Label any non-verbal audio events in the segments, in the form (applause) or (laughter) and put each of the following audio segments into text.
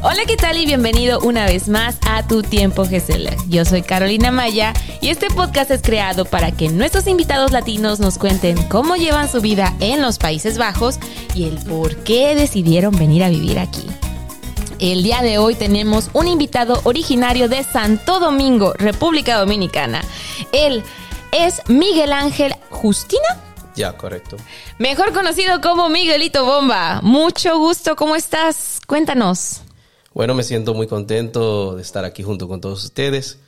Hola, ¿qué tal? Y bienvenido una vez más a Tu Tiempo GSL. Yo soy Carolina Maya y este podcast es creado para que nuestros invitados latinos nos cuenten cómo llevan su vida en los Países Bajos y el por qué decidieron venir a vivir aquí. El día de hoy tenemos un invitado originario de Santo Domingo, República Dominicana. Él es Miguel Ángel Justina. Ya, correcto. Mejor conocido como Miguelito Bomba. Mucho gusto, ¿cómo estás? Cuéntanos. Bueno, me siento muy contento de estar aquí junto con todos ustedes.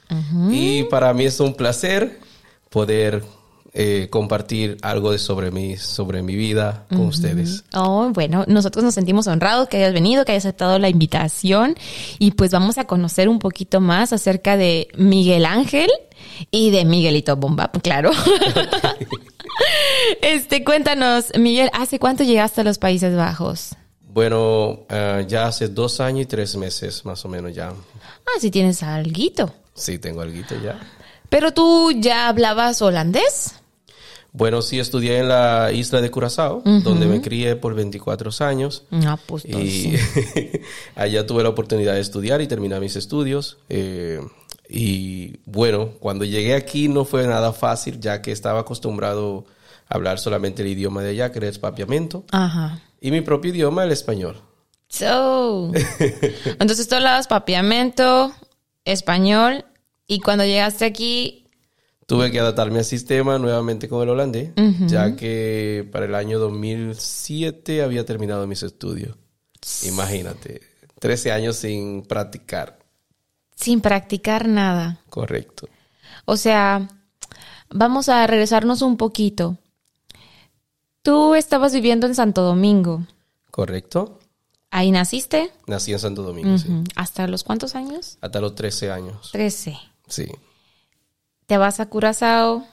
Y para mí es un placer poder eh, compartir algo de sobre mí, sobre mi vida con ustedes. Oh, bueno, nosotros nos sentimos honrados que hayas venido, que hayas aceptado la invitación y pues vamos a conocer un poquito más acerca de Miguel Ángel y de Miguelito Bomba, claro. (laughs) (laughs) este, cuéntanos, Miguel, ¿hace cuánto llegaste a los Países Bajos? Bueno, eh, ya hace dos años y tres meses más o menos ya. Ah, sí tienes alguito. Sí, tengo algo ya. Pero tú ya hablabas holandés. Bueno, sí, estudié en la isla de Curazao, donde me crié por 24 años. Ah, pues y (laughs) allá tuve la oportunidad de estudiar y terminar mis estudios. Eh, y bueno, cuando llegué aquí no fue nada fácil, ya que estaba acostumbrado a hablar solamente el idioma de allá, que era el papiamento. Ajá. Y mi propio idioma, el español. So. (laughs) Entonces tú hablabas papiamento, español, y cuando llegaste aquí. Tuve que adaptarme al sistema nuevamente con el holandés, ya que para el año 2007 había terminado mis estudios. Imagínate, 13 años sin practicar. Sin practicar nada. Correcto. O sea, vamos a regresarnos un poquito. Tú estabas viviendo en Santo Domingo. Correcto. ¿Ahí naciste? Nací en Santo Domingo, sí. ¿Hasta los cuántos años? Hasta los 13 años. 13. Sí. Te vas a Curazao.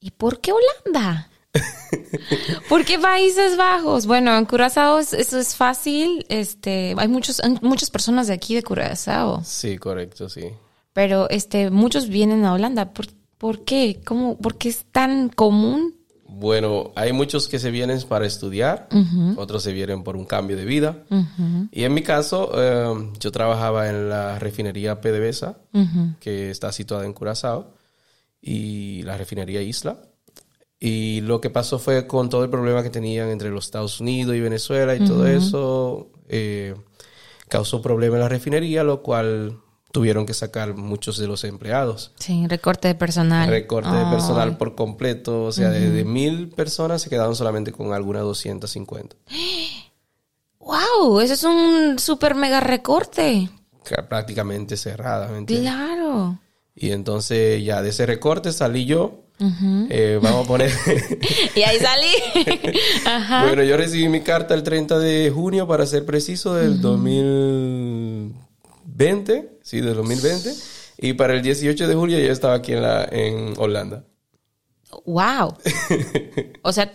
¿Y por qué Holanda? (laughs) ¿Por qué Países Bajos? Bueno, en Curazao eso es fácil. Este, hay muchos, muchas personas de aquí de Curazao. Sí, correcto, sí. Pero este, muchos vienen a Holanda. ¿Por, por qué? ¿Cómo, ¿Por qué es tan común? Bueno, hay muchos que se vienen para estudiar, otros se vienen por un cambio de vida. Y en mi caso, eh, yo trabajaba en la refinería PDVSA, que está situada en Curazao, y la refinería Isla. Y lo que pasó fue con todo el problema que tenían entre los Estados Unidos y Venezuela y todo eso, eh, causó problemas en la refinería, lo cual tuvieron que sacar muchos de los empleados. Sí, recorte de personal. Recorte de personal por completo. O sea, de, mil personas se quedaron solamente con algunas 250. ¡Wow! Eso es un super mega recorte. Prácticamente cerrada, ¿me Claro. Y entonces ya de ese recorte salí yo. Eh, vamos a poner. (laughs) y ahí salí. (laughs) Ajá. Bueno, yo recibí mi carta el 30 de junio, para ser preciso, del 2020, sí, del 2020. Y para el 18 de julio ya estaba aquí en, la, en Holanda. ¡Wow! (laughs) o sea,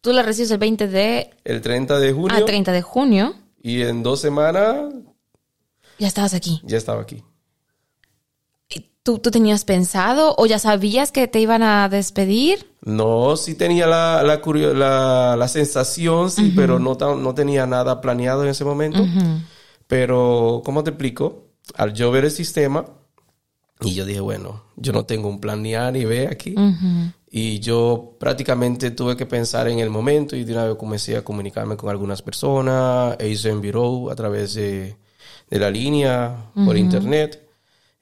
tú la recibes el 20 de... El 30 de junio. Ah, 30 de junio. Y en dos semanas... Ya estabas aquí. Ya estaba aquí. ¿Tú, ¿Tú, tenías pensado o ya sabías que te iban a despedir? No, sí tenía la, la, la, sensación, sí, pero no, no tenía nada planeado en ese momento. Pero, ¿cómo te explico? Al yo ver el sistema, y yo dije, bueno, yo no tengo un plan ni A ni B aquí. Y yo prácticamente tuve que pensar en el momento y de una vez comencé a comunicarme con algunas personas, e hice en Bureau a través de, de la línea, por internet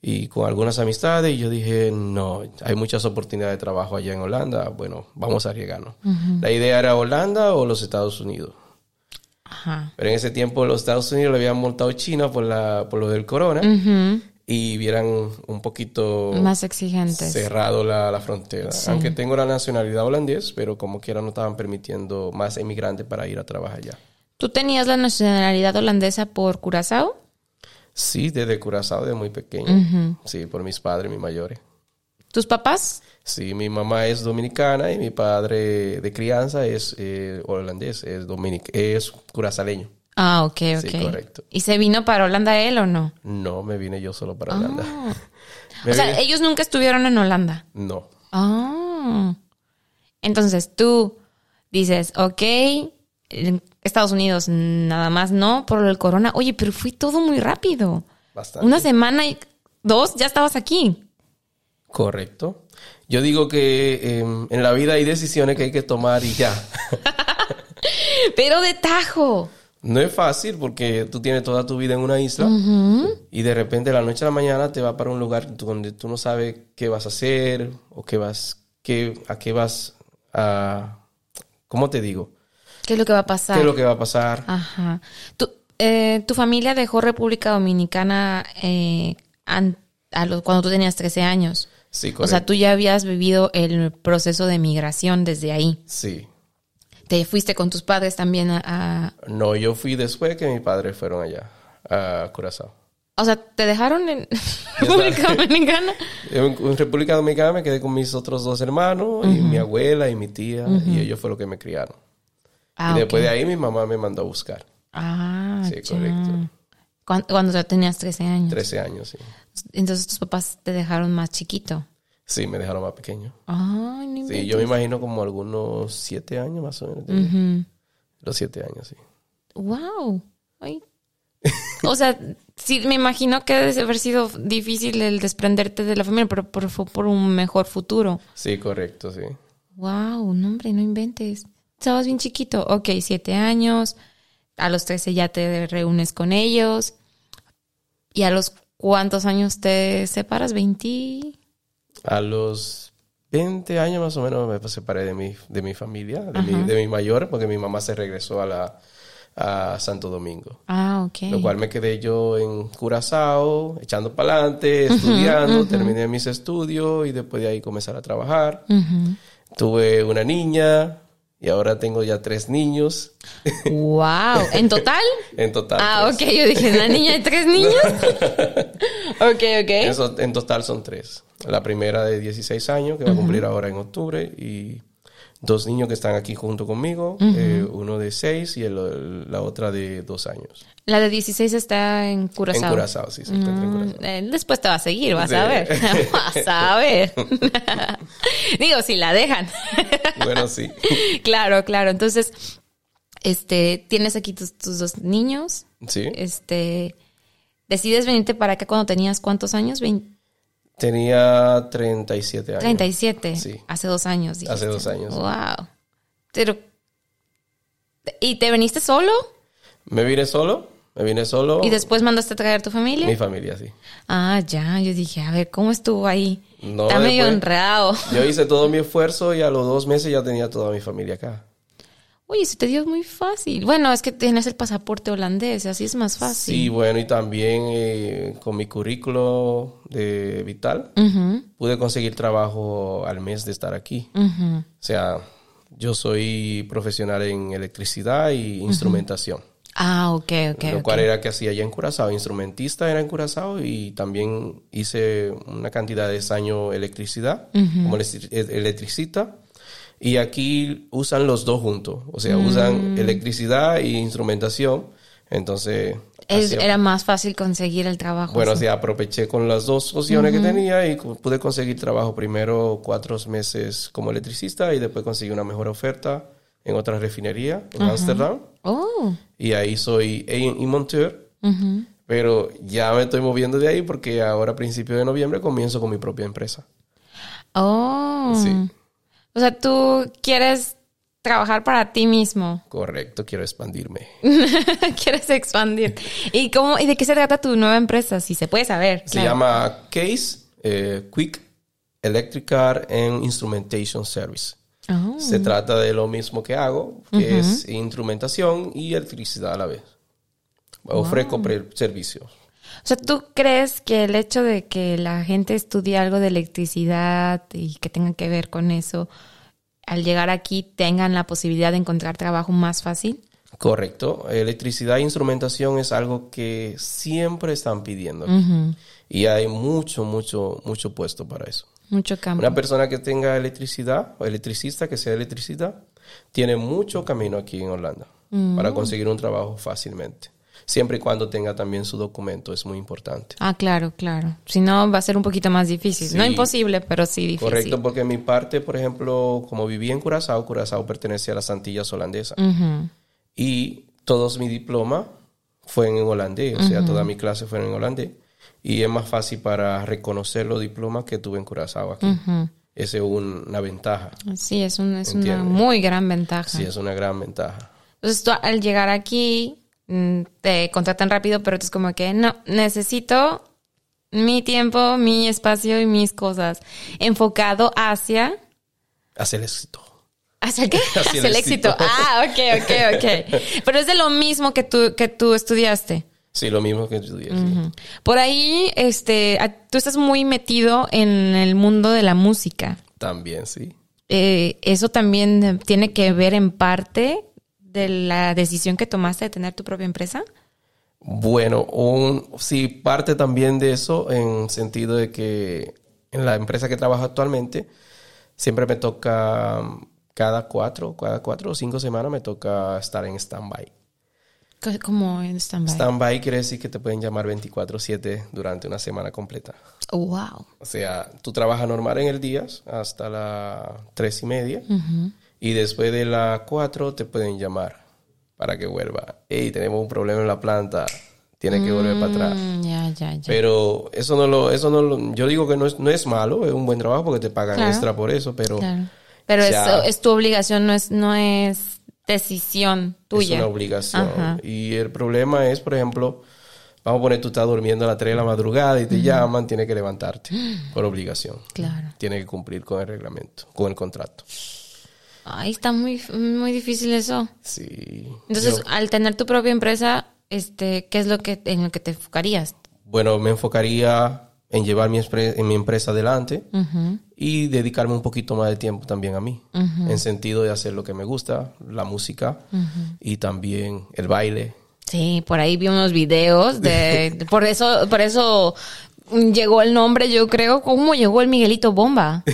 y con algunas amistades y yo dije, no, hay muchas oportunidades de trabajo allá en Holanda, bueno, vamos a arriesgarnos. La idea era Holanda o los Estados Unidos. Ajá. Pero en ese tiempo los Estados Unidos le habían montado China por, la, por lo del corona y vieran un poquito más exigentes. Cerrado la, la frontera. Aunque tengo la nacionalidad holandés, pero como quiera no estaban permitiendo más inmigrantes para ir a trabajar allá. ¿Tú tenías la nacionalidad holandesa por Curazao? Sí, desde Curazao, de muy pequeño. Sí, por mis padres, mis mayores. ¿Tus papás? Sí, mi mamá es dominicana y mi padre de crianza es eh, holandés, es, dominic es curazaleño. Ah, ok, ok. Sí, correcto. ¿Y se vino para Holanda él o no? No, me vine yo solo para Holanda. (laughs) o sea, ellos nunca estuvieron en Holanda. No. Ah. Entonces tú dices, ok, En Estados Unidos nada más no por el corona. Oye, pero fue todo muy rápido. Bastante. Una semana y dos ya estabas aquí. Correcto. Yo digo que em, en la vida hay decisiones que hay que tomar y ya. (laughs) Pero de tajo. No es fácil porque tú tienes toda tu vida en una isla y de repente de la noche a la mañana te vas para un lugar donde tú no sabes qué vas a hacer o qué vas, qué, a qué vas a... ¿Cómo te digo? ¿Qué es lo que va a pasar? ¿Qué es lo que va a pasar? Ajá. ¿Tu, eh, ¿tu familia dejó República Dominicana eh, an- a los, cuando tú tenías 13 años? Sí, O sea, tú ya habías vivido el proceso de migración desde ahí. Sí. Te fuiste con tus padres también a... a- No, yo fui después que mis padres fueron allá, a Curazao. o sea, ¿te dejaron en (laughs) República Dominicana? En, en República Dominicana me quedé con mis otros dos hermanos y mi abuela y mi tía y ellos fue lo que me criaron. Ah, y después de ahí mi mamá me mandó a buscar. Ah, Sí, ya. correcto. Cuando, cuando ya tenías 13 años. 13 años, sí. Entonces tus papás te dejaron más chiquito. Sí, me dejaron más pequeño. Ay, no Sí, yo me imagino como algunos siete años más o menos. Los siete años, sí. Wow. Ay. O sea, sí, me imagino que debe haber sido difícil el desprenderte de la familia, pero por, fue por un mejor futuro. Sí, correcto, sí. Wow, no hombre, no inventes. Estabas bien chiquito. Ok, siete años. A los 13 ya te reúnes con ellos. ¿Y a los cuántos años te separas? ¿20? A los 20 años más o menos me separé de mi, de mi familia, de mi, de mi mayor, porque mi mamá se regresó a, la, a Santo Domingo. Ah, ok. Lo cual me quedé yo en Curazao, echando para adelante, estudiando, terminé mis estudios y después de ahí comenzar a trabajar. Tuve una niña y ahora tengo ya tres niños Wow. ¿En total? (laughs) en total. Ah, tres. ok. Yo dije, ¿una niña y tres niños? (laughs) ok, ok. Eso, en total son tres. La primera de 16 años, que va a cumplir ahora en octubre, y dos niños que están aquí junto conmigo, eh, uno de 6 y el- la otra de 2 años. La de 16 está en Curazao. En Curazao, sí, en Curazao. Mm, eh, Después te va a seguir, vas Sí. a ver. (laughs) vas a (laughs) ver. (laughs) Digo, si la dejan. Bueno, sí. claro, claro. Entonces, este, tienes aquí tus, tus dos niños. Sí. Este, decides venirte para acá cuando tenías cuántos años? Vein- Tenía 37 años. 37. Sí. Hace dos años. Hace dos años. Wow. Pero, ¿y te viniste solo? Me vine solo, me vine solo. ¿Y después mandaste a traer tu familia? Mi familia, sí. Ah, ya, yo dije, a ver, ¿cómo estuvo ahí? No, Está medio enredado. (laughs) Yo hice todo mi esfuerzo y a los dos meses ya tenía toda mi familia acá. Oye, se te dio muy fácil. Bueno, es que tienes el pasaporte holandés, así es más Sí, fácil. bueno, y también eh, con mi currículo de Vital pude conseguir trabajo al mes de estar aquí. O sea, yo soy profesional en electricidad y instrumentación. Ah, ok, ok. lo cual era que hacía allá en Curazao. Instrumentista era en Curazao y también hice una cantidad de años electricidad, como electri- electricista. Y aquí usan los dos juntos. O sea, Mm. usan electricidad y instrumentación. Entonces, Es- hacía- era más fácil conseguir el trabajo. bueno, o sí. sea, aproveché con las dos opciones que tenía y pude conseguir trabajo primero cuatro meses como electricista y después conseguí una mejor oferta en otra refinería en Ámsterdam. Oh. Y ahí soy y monteur. Pero ya me estoy moviendo de ahí porque ahora a principios de noviembre comienzo con mi propia empresa. Oh. Sí. O sea, tú quieres trabajar para ti mismo. Correcto, quiero expandirme. (laughs) quieres expandir. ¿Y cómo y de qué se trata tu nueva empresa? Si se puede saber. Se claro. llama Case eh, Quick Electrical and Instrumentation Service. Oh. Se trata de lo mismo que hago, que es instrumentación y electricidad a la vez. Ofrezco servicios. O sea, ¿tú crees que el hecho de que la gente estudie algo de electricidad y que tenga que ver con eso, al llegar aquí tengan la posibilidad de encontrar trabajo más fácil? Correcto. Electricidad e instrumentación es algo que siempre están pidiendo. Y hay mucho, mucho, mucho puesto para eso. Mucho campo. Una persona que tenga electricidad o electricista, que sea electricista, tiene mucho camino aquí en Holanda para conseguir un trabajo fácilmente. Siempre y cuando tenga también su documento, es muy importante. Ah, claro, claro. Si no, va a ser un poquito más difícil. No imposible, pero sí difícil. Correcto, porque en mi parte, por ejemplo, como viví en Curazao, Curazao pertenece a las Antillas holandesas. Y todos mi diploma fue en holandés, o sea, toda mi clase fue en holandés. Y es más fácil para reconocer los diplomas que tuve en Curazao aquí. Esa es una ventaja. Sí, es, un, es una muy gran ventaja. Sí, es una gran ventaja. Entonces tú al llegar aquí mm, te contratan rápido, pero tú es como que no, necesito mi tiempo, mi espacio y mis cosas enfocado hacia... Hacia el éxito. ¿Hacia qué? (laughs) Hacia, el, éxito. Ah, ok, ok, ok. (laughs) Pero es de lo mismo que tú, que tú estudiaste. Sí, lo mismo que estudié. Por ahí, este, tú estás muy metido en el mundo de la música. También, sí. Eh, eso también tiene que ver en parte de la decisión que tomaste de tener tu propia empresa. Bueno, un, sí, parte también de eso en sentido de que en la empresa que trabajo actualmente siempre me toca cada cuatro, cada cuatro o cinco semanas me toca estar en stand-by. ¿Cómo en stand-by? Stand-by quiere decir que te pueden llamar 24/7 durante una semana completa. Oh, wow. O sea, tú trabajas normal en el día hasta las tres y media y después de las cuatro te pueden llamar para que vuelva. Hey, tenemos un problema en la planta. Tienes que volver para atrás. Mm, ya, ya, ya. Pero eso no lo, eso no lo, yo digo que no es, no es malo, es un buen trabajo porque te pagan extra por eso, pero. Pero eso es tu obligación, no es, no es decisión tuya. Es una obligación. Y el problema es, por ejemplo, vamos a poner, tú estás durmiendo a las 3 de la madrugada y te llaman, tienes que levantarte por obligación. Claro. Tienes que cumplir con el reglamento, con el contrato. Ay, está muy, muy difícil eso. Sí. Entonces, al tener tu propia empresa, este, ¿qué es lo que en lo que te enfocarías? Bueno, me enfocaría en llevar mi, en mi empresa adelante y dedicarme un poquito más de tiempo también a mí, en sentido de hacer lo que me gusta, la música y también el baile. Sí, por ahí vi unos videos de, (laughs) por eso, por eso llegó el nombre, yo creo. ¿Cómo llegó el Miguelito Bomba?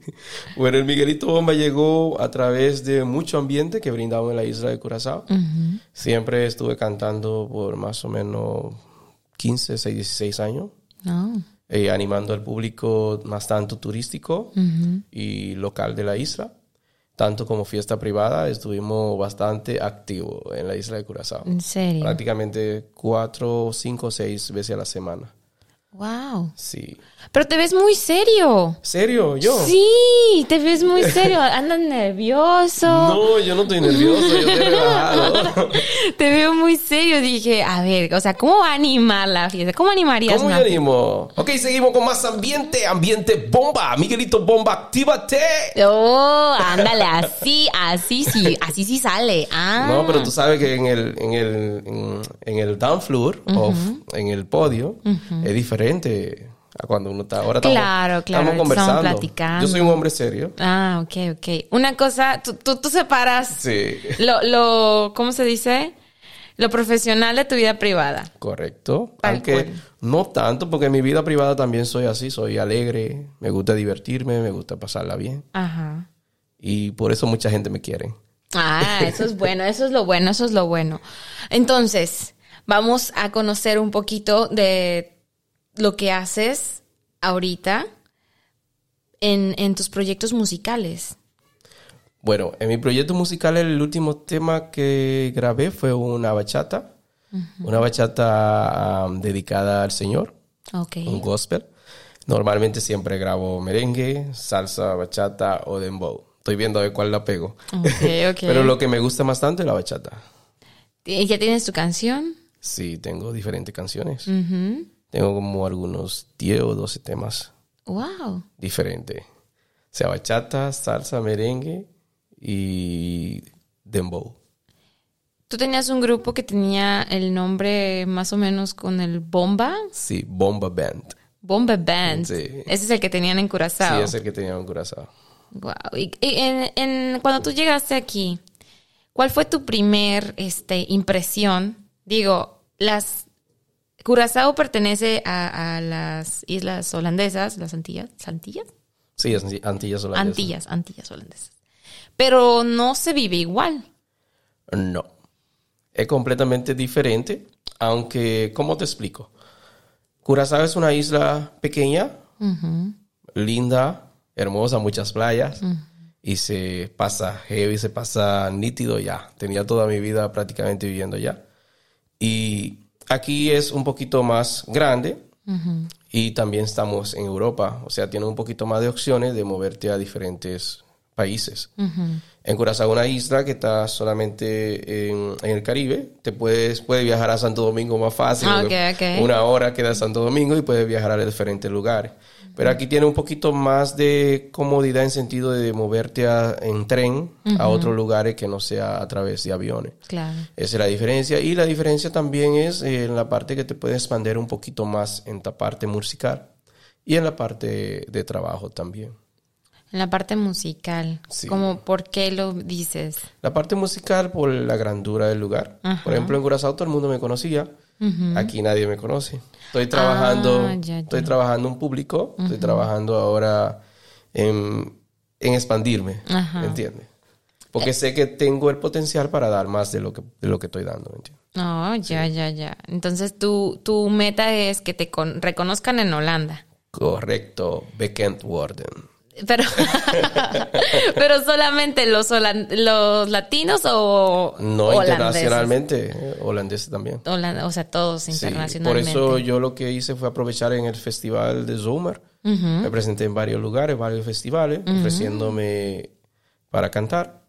(laughs) bueno, el Miguelito Bomba llegó a través de mucho ambiente que brindaba en la isla de Curazao. Siempre estuve cantando por más o menos 15, 16, 16 años. No. Eh, animando al público más tanto turístico y local de la isla. Tanto como fiesta privada, estuvimos bastante activos en la isla de Curazao. ¿En serio? Prácticamente cuatro, cinco, seis veces a la semana. Wow. Sí. Pero te ves muy serio. ¿Serio? ¿Yo? Sí, te ves muy serio. (laughs) Andas nervioso. No, yo no estoy nervioso, yo estoy relajado. (laughs) te veo muy serio. Dije, a ver, o sea, ¿cómo va a animar la fiesta? ¿Cómo animarías ¿Cómo yo animo? Ok, seguimos con más ambiente. Ambiente bomba. Miguelito Bomba, actívate. Oh, ándale, así, así sí, así sí sale. Ah. No, pero tú sabes que en el, en el, en, el down floor, en el podio, es diferente a cuando uno está. Ahora claro, estamos, claro, estamos conversando. platicando. Yo soy un hombre serio. Ah, ok, ok. Una cosa, tú, tú, separas sí. lo, lo, ¿cómo se dice? Lo profesional de tu vida privada. Correcto. Aunque no tanto, porque en mi vida privada también soy así, soy alegre, me gusta divertirme, me gusta pasarla bien. Ajá. Y por eso mucha gente me quiere. Ah, (laughs) eso es bueno, eso es lo bueno, eso es lo bueno. Entonces, vamos a conocer un poquito de lo que haces ahorita en, tus proyectos musicales. Bueno, en mi proyecto musical el último tema que grabé fue una bachata, una bachata dedicada al Señor, un gospel. Normalmente siempre grabo merengue, salsa, bachata o dembow. Estoy viendo a ver cuál la pego. (laughs) Pero lo que me gusta bastante es la bachata. ¿Y ya tienes tu canción? Sí, tengo diferentes canciones. Tengo como algunos 10 o 12 temas. Wow. Diferentes. O sea, bachata, salsa, merengue y dembow. ¿Tú tenías un grupo que tenía el nombre más o menos con el Bomba? Sí, Bomba Band. Bomba Band. Sí. Ese es el que tenían en Curazao. Sí, es el que tenían en Curazao. Wow. Y, en, cuando tú llegaste aquí, ¿cuál fue tu primer este, impresión? Digo, las Curazao pertenece a, las islas holandesas, las Antillas. ¿Antillas? Sí, Antillas holandesas. Antillas, Antillas holandesas. Pero no se vive igual. No. Es completamente diferente, aunque, ¿cómo te explico? Curazao es una isla pequeña, linda, hermosa, muchas playas. y se pasa heavy, se pasa nítido ya. Tenía toda mi vida prácticamente viviendo allá. Y aquí es un poquito más grande y también estamos en Europa, o sea, tiene un poquito más de opciones de moverte a diferentes países. En Curazao, una isla que está solamente en, el Caribe, te puedes, puedes viajar a Santo Domingo más fácil. Ah, una hora queda Santo Domingo y puedes viajar a diferentes lugares. Pero aquí tiene un poquito más de comodidad en sentido de moverte en tren a otros lugares que no sea a través de aviones. Claro. Esa es la diferencia. Y la diferencia también es en la parte que te puedes expandir un poquito más en la parte musical y en la parte de trabajo también. En la parte musical, sí. ¿cómo por qué lo dices? La parte musical por la grandura del lugar. Por ejemplo, en Curazao todo el mundo me conocía. Aquí nadie me conoce. Estoy trabajando, ah, estoy trabajando en público, estoy trabajando ahora en, expandirme, ¿me entiendes? Porque eh. sé que tengo el potencial para dar más de lo que, de lo que estoy dando, ¿me entiendes? Oh, ya, ya, ya. Entonces tu, tu meta es que te reconozcan en Holanda. Correcto, Bekend Worden. Pero, (laughs) pero solamente los, los latinos o no internacionalmente holandeses también. O sea todos internacionalmente. por eso yo lo que hice fue aprovechar en el festival de Zoomer me presenté en varios lugares varios festivales ofreciéndome para cantar.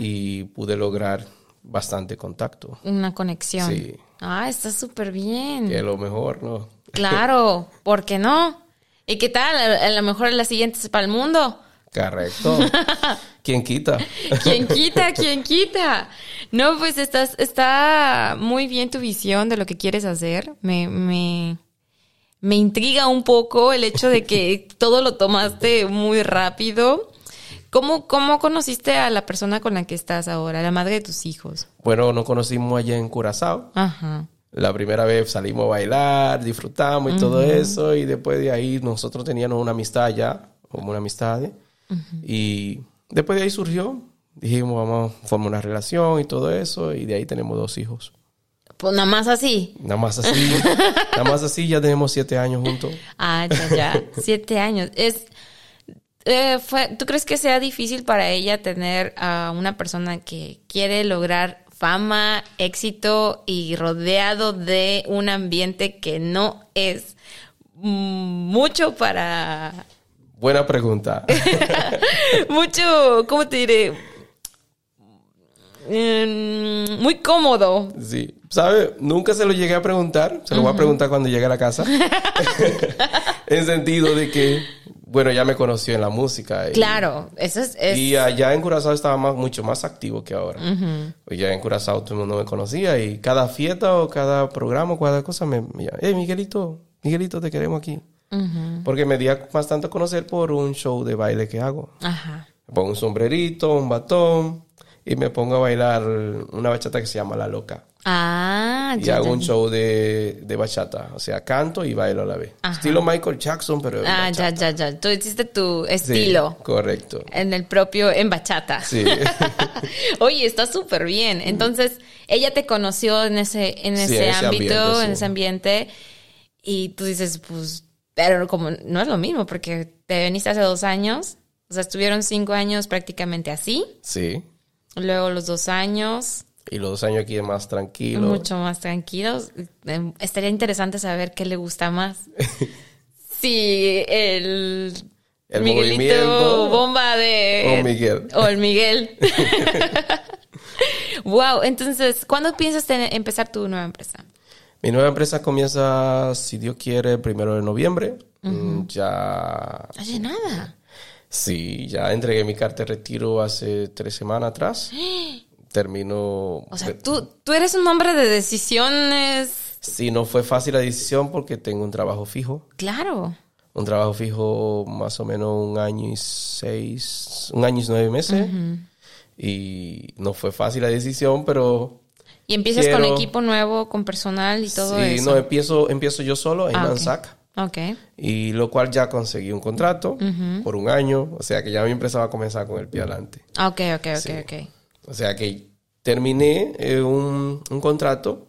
Y pude lograr bastante contacto. Una conexión. Sí. Ah está súper bien. Que lo mejor no claro ¿por qué no ¿Y qué tal? A, lo mejor la siguiente es para el mundo. Correcto. (laughs) ¿Quién quita? ¿Quién quita? (laughs) ¿Quién quita? No, pues estás, está muy bien tu visión de lo que quieres hacer. Me, me, me intriga un poco el hecho de que (laughs) todo lo tomaste muy rápido. ¿Cómo, ¿Cómo conociste a la persona con la que estás ahora, la madre de tus hijos? Bueno, nos conocimos allá en Curazao. Ajá. La primera vez salimos a bailar, disfrutamos y todo eso, y después de ahí nosotros teníamos una amistad ya, como una amistad, y después de ahí surgió, dijimos, vamos a formar una relación y todo eso, y de ahí tenemos dos hijos. Pues nada más así. Nada más así. (laughs) nada más así, ya tenemos siete años juntos. Ah, ya, ya. (laughs) siete años. Es, eh, fue, ¿Tú crees que sea difícil para ella tener a una persona que quiere lograr fama, éxito y rodeado de un ambiente que no es mucho para... Buena pregunta. (laughs) mucho, ¿cómo te diré? Mm, muy cómodo. Sí. ¿Sabe? Nunca se lo llegué a preguntar. Se lo voy a preguntar cuando llegue a la casa. (laughs) (laughs) en sentido de que bueno, ya me conoció en la música. claro, eso es, Y allá en Curazao estaba más, mucho más activo que ahora. Ya en Curazao todo el mundo me conocía y cada fiesta o cada programa o cada cosa me, me hey Miguelito, Miguelito, te queremos aquí. Porque me di bastante a conocer por un show de baile que hago. Ajá. Me pongo un sombrerito, un batón y me pongo a bailar una bachata que se llama La Loca. Ah, y hago un show de, de, bachata, o sea, canto y bailo a la vez. Estilo Michael Jackson, pero. Ah, ya, ya, ya. Tú hiciste tu estilo. correcto. En el propio, en bachata. Sí. (laughs) Oye, está súper bien. Entonces, ella te conoció en ese, en ese, ámbito, en ese ambiente, y tú dices, pues, pero como no es lo mismo, porque te veniste hace dos años, o sea, estuvieron cinco años prácticamente así. Sí. Luego los dos años y los dos años aquí es más tranquilo. Mucho más tranquilos. Em, estaría interesante saber qué le gusta más. (laughs) sí, el... El Miguelito bomba de... O Miguel. O el Miguel. (laughs) wow, entonces, ¿cuándo piensas empezar tu nueva empresa? Mi nueva empresa comienza, si Dios quiere, el primero de noviembre. Mm, ya... Hace nada. Sí, ya entregué mi carta de retiro hace tres semanas atrás. (gasps) terminó... O sea, tú, tú eres un hombre de decisiones. Sí, no fue fácil la decisión porque tengo un trabajo fijo. Claro. Un trabajo fijo más o menos un año y seis, un año y nueve meses. Y no fue fácil la decisión, pero... ¿Y empiezas con equipo nuevo, con personal y todo eso? Sí, no, empiezo, empiezo yo solo en ah, Mansac. Okay. Y lo cual ya conseguí un contrato por un año, o sea que ya mi empresa va a comenzar con el pie adelante. Ah, ok, ok, ok, ok. O sea que terminé eh, un, contrato,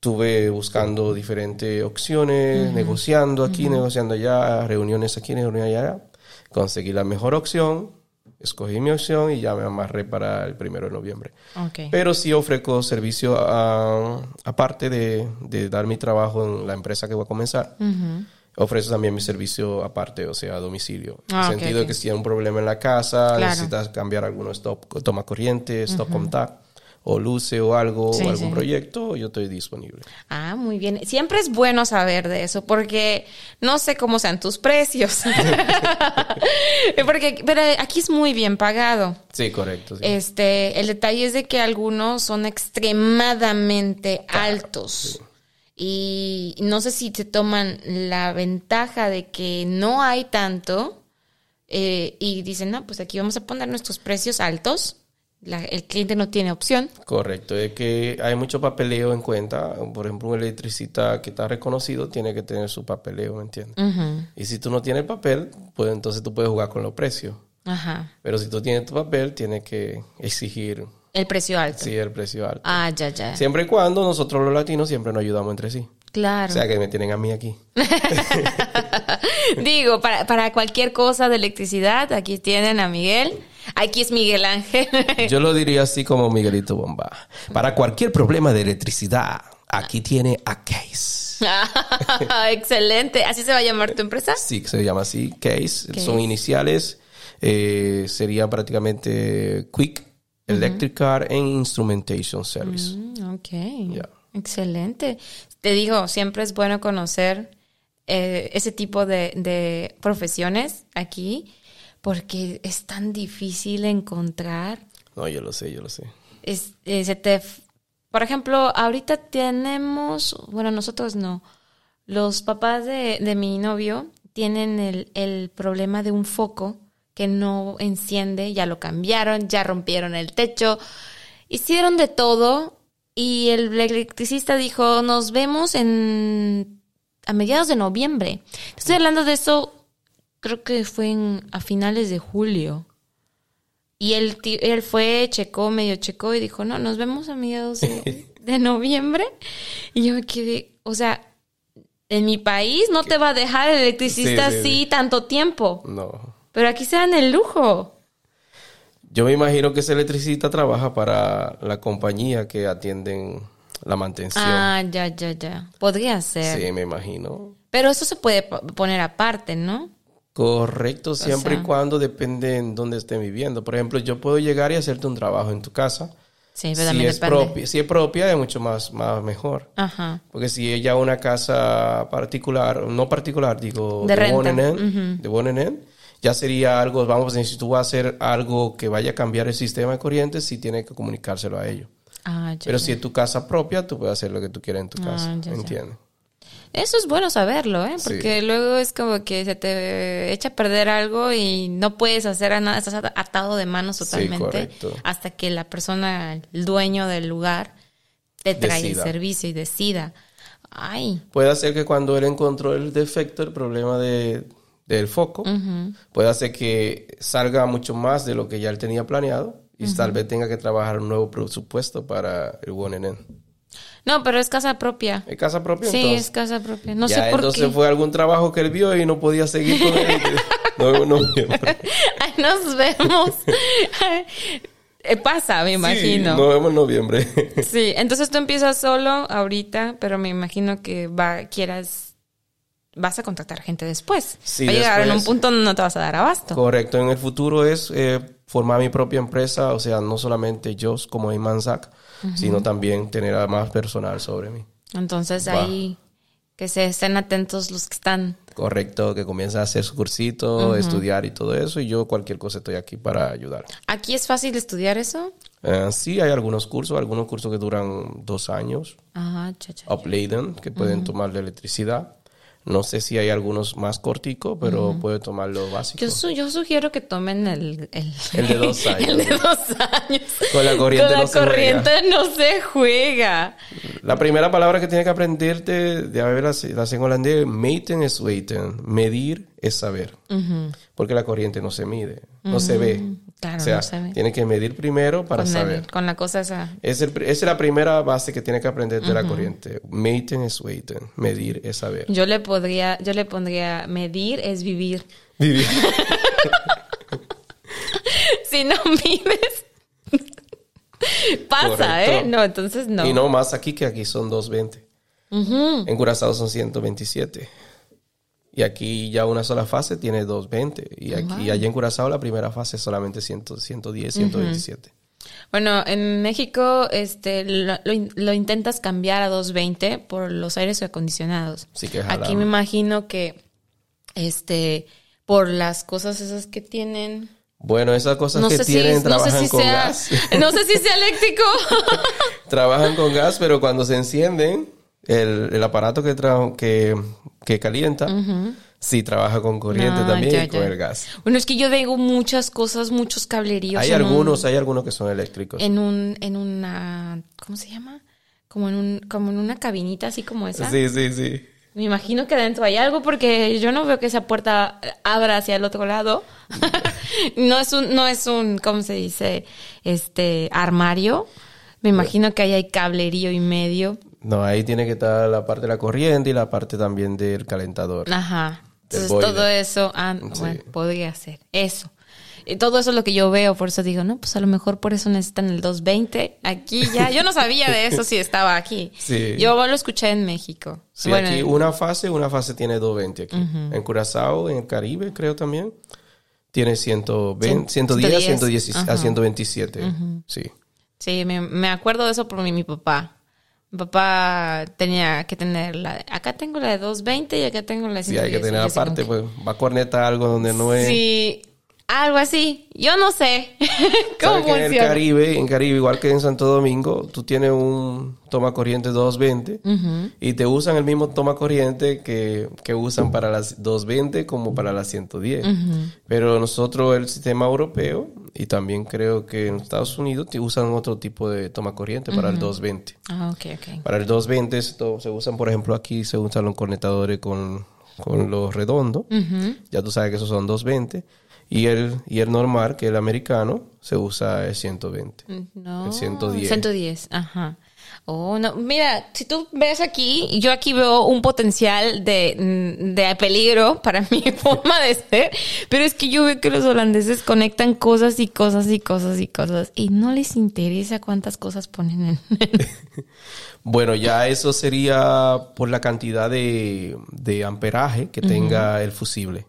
tuve buscando diferentes opciones, negociando aquí, negociando allá, reuniones aquí, reuniones allá, conseguí la mejor opción, escogí mi opción y ya me amarré para el primero de noviembre. Ok. Pero sí ofrezco servicio aparte de, de dar mi trabajo en la empresa que voy a comenzar. Ofrezco también mi servicio aparte, o sea, a domicilio. Ah, en el sentido ok. de que si hay un problema en la casa, Claro. necesitas cambiar algunos stop, toma corriente, stop contact, o luce o algo, Sí, o algún sí. proyecto, yo estoy disponible. Ah, muy bien. Siempre es bueno saber de eso porque no sé cómo sean tus precios. (laughs) porque, pero aquí es muy bien pagado. Sí, correcto. sí. Este, el detalle es de que algunos son extremadamente altos. Y no sé si se toman la ventaja de que no hay tanto eh, y dicen, no, pues aquí vamos a poner nuestros precios altos. La- el cliente no tiene opción. Correcto, es que hay mucho papeleo en cuenta. Por ejemplo, un electricista que está reconocido tiene que tener su papeleo, ¿me entiendes? Y si tú no tienes papel, pues entonces tú puedes jugar con los precios. Ajá. Pero si tú tienes tu papel, tienes que exigir, El precio alto. sí, el precio alto. Ah, ya, ya. Siempre y cuando nosotros los latinos siempre nos ayudamos entre sí. Claro. O sea que me tienen a mí aquí. (laughs) Digo, para, para cualquier cosa de electricidad, aquí tienen a Miguel. Aquí es Miguel Ángel. (laughs) Yo lo diría así como Miguelito Bomba. Para cualquier problema de electricidad, aquí tiene a Case. (laughs) Excelente. ¿Así se va a llamar tu empresa? Sí, se llama así, Case. Case. Son iniciales. eh, sería prácticamente Quick Electric Car and Instrumentation Service. Mm, ok. Ya. Excelente. Te digo, siempre es bueno conocer eh, ese tipo de, de profesiones aquí porque es tan difícil encontrar. No, yo lo sé, yo lo sé. Es- eh, se te por ejemplo, ahorita tenemos, bueno, nosotros no, los papás de, de mi novio tienen el, el problema de un foco que no enciende, ya lo cambiaron, ya rompieron el techo, hicieron de todo y el electricista dijo, nos vemos en a mediados de noviembre. Estoy hablando de eso, creo que fue en, a finales de julio. Y él, él fue, checó, medio checó y dijo, no, nos vemos a mediados de, (laughs) de noviembre. Y yo me quedé, o sea, en mi país no te va a dejar el electricista Sí, sí, así sí. tanto tiempo. No. Pero aquí se dan el lujo. Yo me imagino que ese electricista trabaja para la compañía que atienden la mantención. Ah, ya, ya, ya. Podría ser. Sí, me imagino. Pero eso se puede po- poner aparte, ¿no? Correcto, siempre sea- y cuando depende en dónde estén viviendo. Por ejemplo, yo puedo llegar y hacerte un trabajo en tu casa. Sí, pero Si también es, depende. propia, si es propia, es mucho más, más mejor. Ajá. Porque si ella una casa particular, no particular, digo, De renta. one and end, de one and end, ya sería algo, vamos a decir, si tú vas a hacer algo que vaya a cambiar el sistema de corriente, sí tiene que comunicárselo a ellos. Ah, Pero ya. si es tu casa propia, tú puedes hacer lo que tú quieras en tu Ah, casa, ya. ¿entiendes? Eso es bueno saberlo, ¿eh? Sí. Porque luego es como que se te echa a perder algo y no puedes hacer nada, estás at- atado de manos totalmente hasta que la persona, el dueño del lugar, te trae Decida. el servicio y decida. Ay, Puede ser que cuando él encontró el defecto, el problema de, del foco, puede hacer que salga mucho más de lo que ya él tenía planeado y tal vez tenga que trabajar un nuevo presupuesto para el one and end. no, pero es casa propia. ¿Es casa propia Sí, entonces? es casa propia. No ya, sé por entonces qué. fue algún trabajo que él vio y no podía seguir con él. (laughs) no, no, (laughs) Ay, nos vemos. (laughs) Eh, Pasa, me imagino. Sí, nos vemos en noviembre. Sí, entonces tú empiezas solo ahorita, pero me imagino que va, quieras, vas a contactar gente después. Sí, va a llegar en un punto donde no te vas a dar abasto. Correcto. En el futuro es eh, formar mi propia empresa, o sea, no solamente yo como Iman Zak, sino también tener a más personal sobre mí. Entonces Va. ahí que se estén atentos los que están. Correcto, que comience a hacer su cursito, estudiar y todo eso, y yo cualquier cosa estoy aquí para ayudar. ¿Aquí es fácil estudiar eso? Eh, sí, hay algunos cursos, algunos cursos que duran dos años, Ajá, chacha. Upleiden, que pueden tomar de electricidad. No sé si hay algunos más corticos, pero puede tomar lo básico. Yo, su- yo sugiero que tomen el, el, El de dos años. (laughs) el de dos años. Con la corriente Con la no se corriente no se juega. La primera palabra que tienes que aprenderte, de haber la, la en holandés, meten es weten. Medir es saber. Porque la corriente no se mide, no se ve. claro, o sea, no se ve. tienes que medir primero para Con, el- saber. con la cosa esa. Es el esa es la primera base que tienes que aprender de la corriente. Meten es weten. Medir es saber. Yo le podría, yo le pondría medir es vivir. Vivir. (laughs) si no vives. (laughs) Pasa, ¿eh? Correcto. No, entonces no. Y no más aquí que aquí son 220. Ujú. En Curazao son 127. Y aquí ya una sola fase tiene 220. Y aquí, allá en Curazao la primera fase es solamente 100, 110, 127. Bueno, en México este, lo, lo in- lo intentas cambiar a 220 por los aires acondicionados. Sí que jala. Aquí me imagino que este por las cosas esas que tienen. Bueno, esas cosas No que sé, si, tienen no sé trabajan si con sea. gas. (laughs) No sé si sea eléctrico. (laughs) trabajan con gas, pero cuando se encienden, el, el aparato que, tra- que, que calienta, sí trabaja con corriente Ah, también ya, y con ya. el gas. Bueno, es que yo tengo muchas cosas, muchos cableríos. Hay un- algunos, hay algunos que son eléctricos. en un, en una, ¿cómo se llama? Como en un, como en una cabinita así como esa. Sí, sí, sí. Me imagino que adentro hay algo porque yo no veo que esa puerta abra hacia el otro lado. (laughs) no es un, no es un, ¿cómo se dice? Este armario. Me imagino que ahí hay cablerío y medio. No, ahí tiene que estar la parte de la corriente y la parte también del calentador. Ajá. Del Entonces boiler. todo eso, ah, Sí. bueno, podría ser eso. Y todo eso es lo que yo veo, por eso digo, no, pues a lo mejor por eso necesitan el 220 aquí ya. Yo no sabía de eso si estaba aquí. (laughs) Sí. Yo lo escuché en México. Sí, bueno, aquí una fase, una fase tiene 220 aquí. En Curazao, en el Caribe, creo también, tiene 120, 110, 110, 110 ajá. a 127. Sí. Sí, me, me acuerdo de eso por mi, mi papá. Mi papá tenía que tener la... Acá tengo la de 220 y acá tengo la de Sí, hay que 110. tener aparte, pues va a cornetar algo donde no es. Sí, algo así. Yo no sé (laughs) cómo ¿Sabes que en el funciona. Caribe, en Caribe, igual que en Santo Domingo, tú tienes un toma corriente 220 y te usan el mismo toma corriente que, que usan para las 220 como para las 110. Pero nosotros, el sistema europeo, y también creo que en Estados Unidos, te usan otro tipo de toma corriente para el 220. Ah, ok, ok. Para el 220 esto se usan, por ejemplo, aquí se usan los conectadores con, con los redondos. Ya tú sabes que esos son 220. Y el, y el normal, que es el americano, se usa el 120. No. El 110. 110, ajá. Oh, no. Mira, si tú ves aquí, yo aquí veo un potencial de, mm, de peligro para mi (laughs) forma de ser, pero es que yo veo que los holandeses conectan cosas y cosas y cosas y cosas y no les interesa cuántas cosas ponen en... (laughs) (laughs) Bueno, ya eso sería por la cantidad de, de amperaje que tenga el fusible.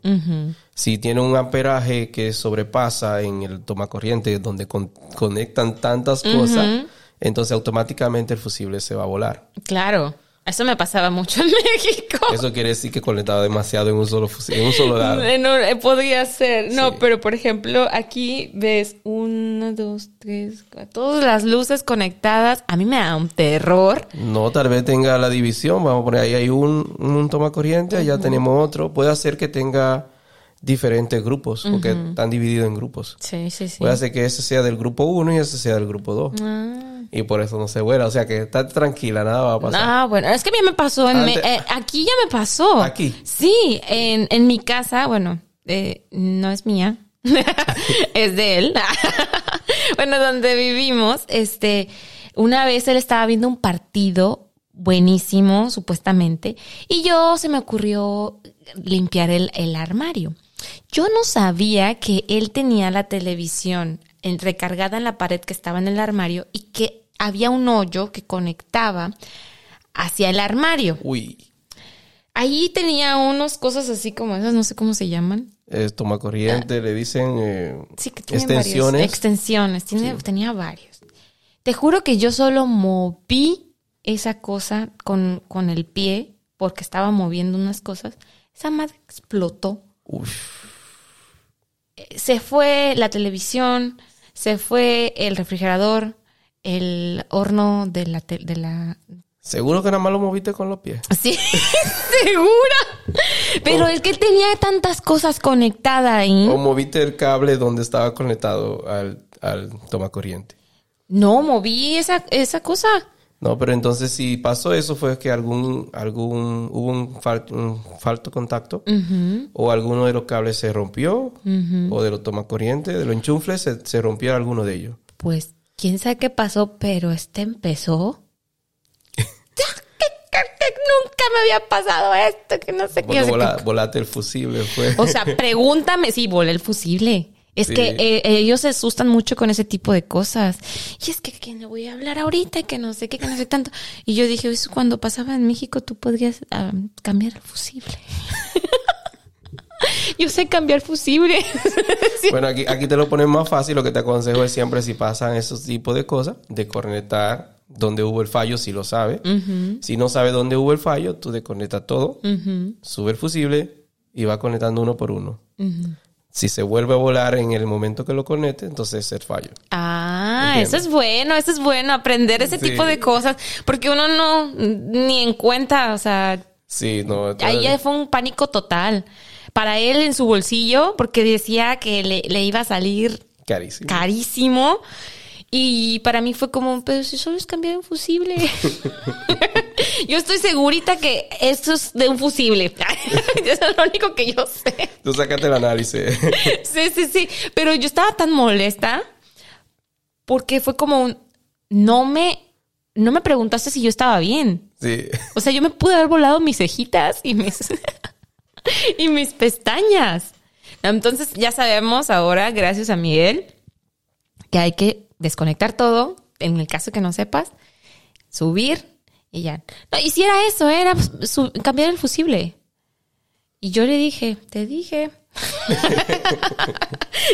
Si tiene un amperaje que sobrepasa en el toma corriente donde con- conectan tantas cosas, entonces automáticamente el fusible se va a volar. Claro, eso me pasaba mucho en (laughs) México. Eso quiere decir que conectaba demasiado en un solo fusible, en un solo lado. No, eh, podría ser. No, Sí. pero por ejemplo, aquí ves una, dos, tres, cuatro, todas las luces conectadas. A mí me da un terror. No, tal vez tenga la división. Vamos a poner ahí hay un, un toma corriente, allá tenemos otro. Puede ser que tenga diferentes grupos, porque están divididos en grupos. Sí, sí, sí. Puede ser que ese sea del grupo 1 y ese sea del grupo 2. Ah. Y por eso no se vuela. O sea que está tranquila, nada va a pasar. Ah, bueno, es que a mí me pasó en Antes- me- eh, aquí ya me pasó. ¿Aquí? Sí, en, en mi casa, bueno, eh, no es mía, (laughs) es de él. (laughs) bueno, donde vivimos, este, una vez él estaba viendo un partido buenísimo, supuestamente, y yo se me ocurrió limpiar el, el armario. Yo no sabía que él tenía la televisión recargada en la pared que estaba en el armario y que había un hoyo que conectaba hacia el armario. Uy, Ahí tenía unas cosas así como esas, no sé cómo se llaman. es toma corriente, le dicen eh, Sí, que tiene extensiones. varios. Extensiones, tiene, tenía varios. Te juro que yo solo moví esa cosa con, con el pie porque estaba moviendo unas cosas. Esa madre explotó. Uf, Se fue la televisión, se fue el refrigerador, el horno de la, de la Seguro que nada más lo moviste con los pies. Sí, (laughs) segura. Pero es que tenía tantas cosas conectadas ahí. O moviste el cable donde estaba conectado al, al toma corriente. No, moví esa, esa cosa. No, pero entonces si pasó eso fue que algún, algún, hubo un, fal- un falto contacto o alguno de los cables se rompió o de los toma corriente, de los enchufles se, se rompió alguno de ellos. Pues, quién sabe qué pasó, pero este empezó. (laughs) nunca me había pasado esto, que no sé qué. Vola- volaste el fusible fue. O sea, pregúntame. Sí, volé el fusible. Es Sí. que eh, ellos se asustan mucho con ese tipo de cosas. Y es que, que no voy a hablar ahorita, que no sé qué, que no sé tanto. Y yo dije, eso cuando pasaba en México, tú podrías ah, cambiar el fusible. (laughs) yo sé cambiar fusible. (laughs) Bueno, aquí, aquí te lo ponen más fácil. Lo que te aconsejo es siempre si pasan esos tipos de cosas, desconectar donde hubo el fallo, si lo sabe. Si no sabe dónde hubo el fallo, tú desconectas todo, sube el fusible y va conectando uno por uno. Si se vuelve a volar en el momento que lo conecte, entonces es el fallo. Ah, eso es bueno, eso es bueno, aprender ese Sí. tipo de cosas, porque uno no, ni en cuenta, o sea, Sí, no. ahí ya fue un pánico total. Para él en su bolsillo, porque decía que le, le iba a salir Carísimo. carísimo. Y para mí fue como, pero si solo es cambiar un fusible. (laughs) yo estoy segurita que esto es de un fusible. (laughs) Eso es lo único que yo sé. Tú sacaste el análisis. (laughs) Sí, sí, sí. Pero yo estaba tan molesta porque fue como un, no me, no me preguntaste si yo estaba bien. sí. O sea, yo me pude haber volado mis cejitas y mis, y mis pestañas. Entonces ya sabemos ahora, gracias a Miguel, que hay que desconectar todo, en el caso que no sepas, subir y ya. No, y era eso, era su- cambiar el fusible. Y yo le dije, te dije. (laughs)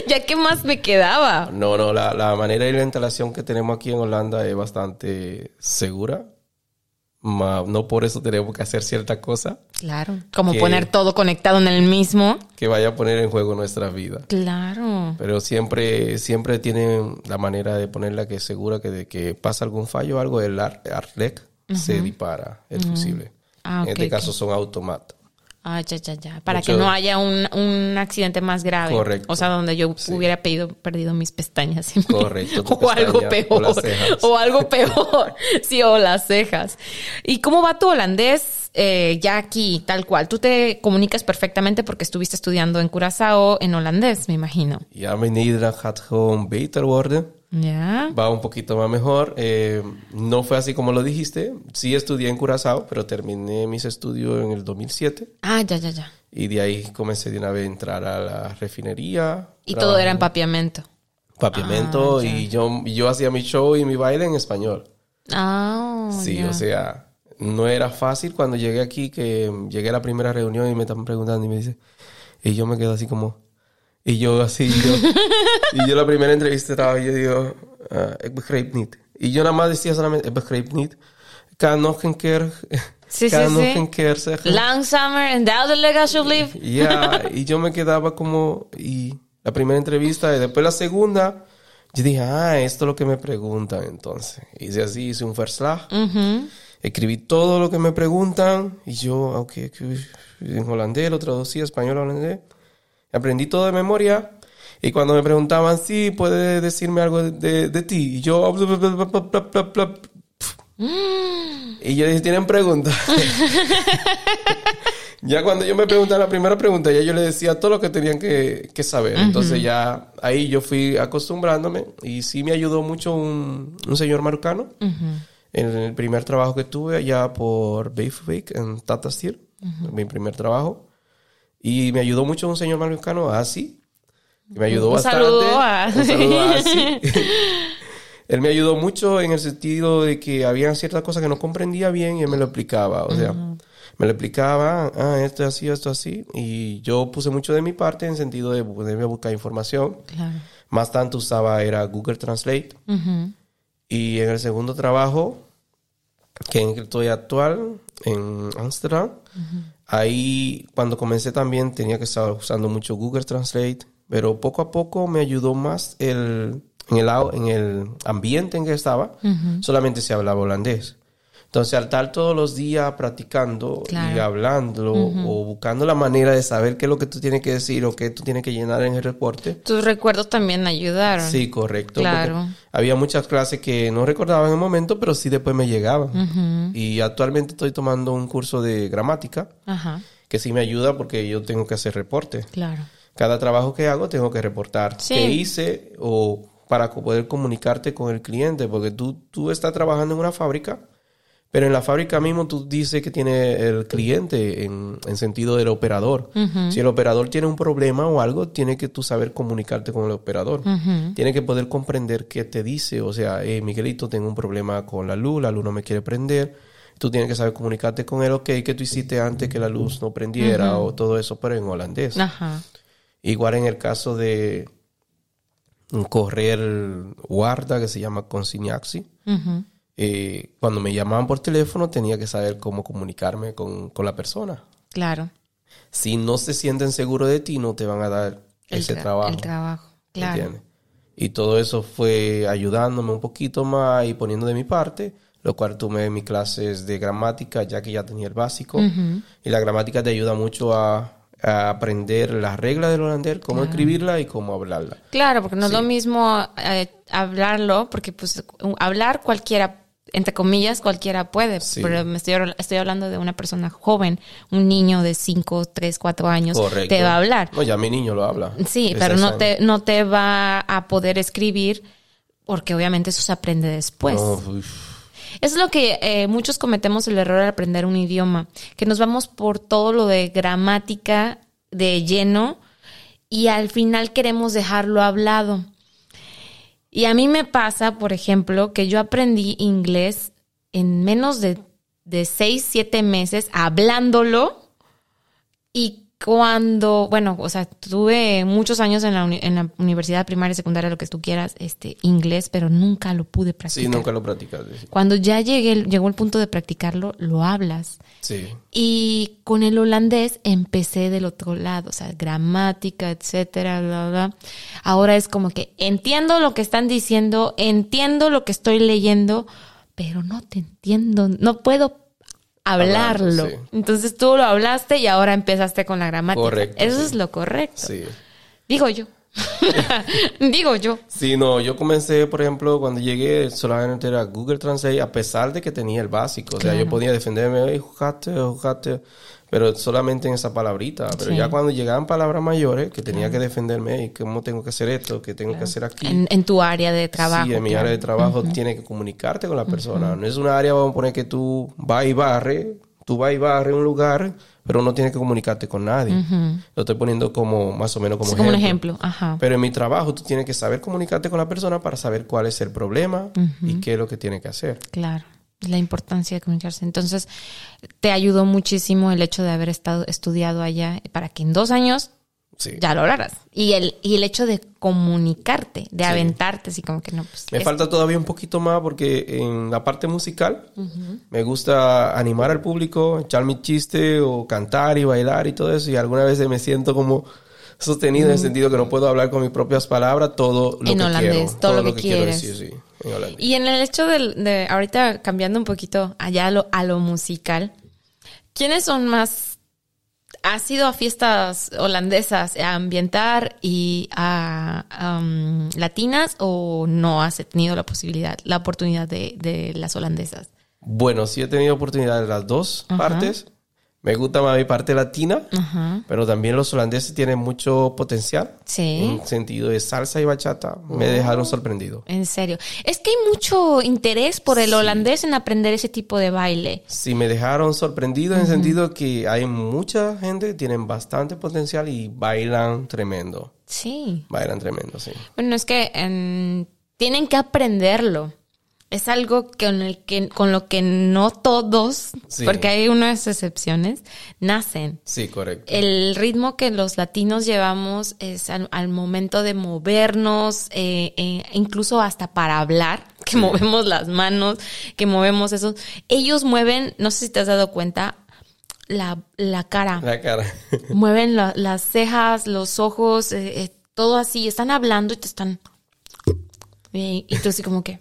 ya qué más me quedaba. No, no, la, la manera y la instalación que tenemos aquí en Holanda es bastante segura. Ma- no por eso tenemos que hacer cierta cosa Claro. Como Que- poner todo conectado en el mismo. que vaya a poner en juego nuestra vida. Claro. Pero siempre, siempre tienen la manera de ponerla que es segura que de que pasa algún fallo o algo, el ar- ARLEC se dispara el fusible. Ah, en este caso son automat. Ah, ya, ya, ya. Para Mucho- que no haya un, un accidente más grave. Correcto. O sea, donde yo Sí. hubiera pedido, perdido mis pestañas. (laughs) Correcto, (laughs) O algo peor. o. O algo peor. Sí, o las cejas. ¿Y cómo va tu holandés eh, ya aquí, tal cual? Tú te comunicas perfectamente porque estuviste estudiando en Curazao en holandés, me imagino. Ja, mijn Nederland gaat gewoon beter worden. ¿Ya? Va un poquito más mejor. Eh, no fue así como lo dijiste. Sí estudié en Curazao, pero terminé mis estudios en el 2007. Ah, ya, ya, ya. Y de ahí comencé de una vez a entrar a la refinería. Y todo era en empapiamiento. papiamento Ah, y yo, yo hacía mi show y mi baile en español. Ah, sí, ya. o sea, no era fácil cuando llegué aquí, que llegué a la primera reunión y me estaban preguntando y me dice, y yo me quedo así como, y yo así, y yo, y yo la primera entrevista estaba y yo digo, niet. Y yo nada más decía solamente, ik. Kan nog een keer, Sí, kan sí, nog sí. een keer zeggen. Langzamer en duidelijk alsjeblieft. Ya, y yo me quedaba como, y la primera entrevista, y después la segunda, yo dije, ah, esto es lo que me preguntan entonces. Hice así, hice un verslag, Ujú. Escribí todo lo que me preguntan, y yo, ok, escribí en holandés, lo traducí a español a holandés, aprendí todo de memoria, y cuando me preguntaban, sí, puedes decirme algo de, de- de ti, y yo, y yo dije, ¿tienen preguntas? (laughs) ya cuando yo me preguntaba la primera pregunta, ya yo le decía todo lo que tenían que, que saber. Entonces ya ahí yo fui acostumbrándome y sí me ayudó mucho un, un señor marocano en el primer trabajo que tuve allá por Beefwijk en Tata Steel, mi primer trabajo. Y me ayudó mucho un señor marocano, así. Me ayudó Un bastante. saludo a- Un saludo a Asi. (laughs) Él me ayudó mucho en el sentido de que había ciertas cosas que no comprendía bien y él me lo explicaba. O sea, me lo explicaba, ah, esto es así, esto es así. Y yo puse mucho de mi parte en sentido de poderme buscar información. Claro. Más tanto usaba era Google Translate. Ujú. Y en el segundo trabajo, que estoy actual, en Amsterdam, ahí cuando comencé también tenía que estar usando mucho Google Translate, pero poco a poco me ayudó más el, en, el, en el ambiente en que estaba, solamente se hablaba holandés. Entonces, al estar todos los días practicando y hablando o buscando la manera de saber qué es lo que tú tienes que decir o qué tú tienes que llenar en el reporte, Tus recuerdos también ayudaron. Sí, correcto. Claro. Había muchas clases que no recordaba en el momento, pero sí después me llegaban. Y actualmente estoy tomando un curso de gramática Ajá, que sí me ayuda porque yo tengo que hacer reporte. claro. Cada trabajo que hago tengo que reportar Sí. qué hice o para poder comunicarte con el cliente, porque tú, tú estás trabajando en una fábrica, Pero en la fábrica mismo tú dices que tiene el cliente en, en sentido del operador. Si el operador tiene un problema o algo, tiene que tú saber comunicarte con el operador. Tiene que poder comprender qué te dice. O sea, eh, Miguelito, tengo un problema con la luz, la luz no me quiere prender. Tú tienes que saber comunicarte con él, ok, ¿qué tú hiciste antes que la luz no prendiera? O todo eso, pero en holandés. Igual en el caso de un correr guarda que se llama consignaxi. Eh, cuando me llamaban por teléfono tenía que saber cómo comunicarme con, con la persona. Claro. Si no se sienten seguros de ti, no te van a dar El ese tra- trabajo. El trabajo. Claro. ¿entiendes? Y todo eso fue ayudándome un poquito más y poniendo de mi parte, lo cual tomé mis clases de gramática ya que ya tenía el básico. Y la gramática te ayuda mucho a, a aprender las reglas del holandés, cómo escribirla y cómo hablarla. Claro, porque no es lo mismo eh, hablarlo, porque pues hablar cualquiera, entre comillas, cualquiera puede, Sí. pero me estoy, estoy hablando de una persona joven, un niño de 5, 3, 4 años, Correcto. te va a hablar. No, ya mi niño lo habla. Sí, pero no te, no te va a poder escribir porque obviamente eso se aprende después. Es lo que eh, muchos cometemos el error al aprender un idioma, que nos vamos por todo lo de gramática de lleno y al final queremos dejarlo hablado. Y a mí me pasa, por ejemplo, que yo aprendí inglés en menos de, de seis, siete meses hablándolo y cuando, bueno, o sea, tuve muchos años en la, uni- en la universidad primaria, secundaria, lo que tú quieras, este, inglés, pero nunca lo pude practicar. Sí, nunca lo practicaste. sí. Cuando ya llegué, llegó el punto de practicarlo, lo hablas. Sí. Y con el holandés empecé del otro lado, o sea, gramática, etcétera, bla, bla. Ahora es como que entiendo lo que están diciendo, entiendo lo que estoy leyendo, pero no te entiendo, no puedo hablarlo. Sí. Entonces tú lo hablaste y ahora empezaste con la gramática. Correcto, Eso sí. es lo correcto. Sí. Digo yo. (laughs) Digo yo. Sí, no, yo comencé, por ejemplo, cuando llegué solamente era Google Translate, a pesar de que tenía el básico. O sea, yo podía defenderme, "Ey, jugaste, jugaste", pero solamente en esa palabrita. Pero Sí. ya cuando llegaban palabras mayores, que tenía que defenderme, y cómo tengo que hacer esto, qué tengo que hacer aquí. En, en tu área de trabajo. Sí, en mi claro. área de trabajo tiene que comunicarte con la persona. No es una área, vamos a poner que tú vas y barre, tú vas y barre un lugar, pero no tienes que comunicarte con nadie. Lo estoy poniendo como más o menos como, Es como un ejemplo. ejemplo. Ajá. Pero en mi trabajo tú tienes que saber comunicarte con la persona para saber cuál es el problema y qué es lo que tiene que hacer. Claro, la importancia de comunicarse. Entonces, te ayudó muchísimo el hecho de haber estado estudiado allá para que en dos años Sí. ya lo lograras. Y el, y el hecho de comunicarte, de aventarte, así como que no, pues. Me falta todavía un poquito más porque en la parte musical me gusta animar al público, echar mi chiste o cantar y bailar y todo eso. Y algunas veces me siento como sostenido en el sentido que no puedo hablar con mis propias palabras todo lo En que holandés, quiero. todo lo que quiero quieres. decir, sí, en holandés. Y en el hecho del- de, ahorita cambiando un poquito allá a lo, a lo musical, ¿quiénes son más? ¿Has ido a fiestas holandesas a ambientar y a am, latinas o no has tenido la posibilidad, la oportunidad de, de las holandesas? Bueno, sí he tenido oportunidad de las dos partes. Me gusta más mi parte latina, Ajá. pero también los holandeses tienen mucho potencial. Sí. En sentido de salsa y bachata, me dejaron sorprendido. En serio. Es que hay mucho interés por el holandés en aprender ese tipo de baile. Sí, me dejaron sorprendido en el sentido que hay mucha gente que tienen bastante potencial y bailan tremendo. Sí. Bailan tremendo, sí. Bueno, es que em, tienen que aprenderlo. Es algo con, el que, con lo que no todos, Sí. porque hay unas excepciones, nacen. Sí, correcto. El ritmo que los latinos llevamos es al, al momento de movernos, eh, eh, incluso hasta para hablar, (laughs) que movemos las manos, que movemos eso. Ellos mueven, no sé si te has dado cuenta, la, la cara. La cara. (laughs) Mueven la- las cejas, los ojos, eh, eh, todo así. Están hablando y te están... Y, y tú así como que...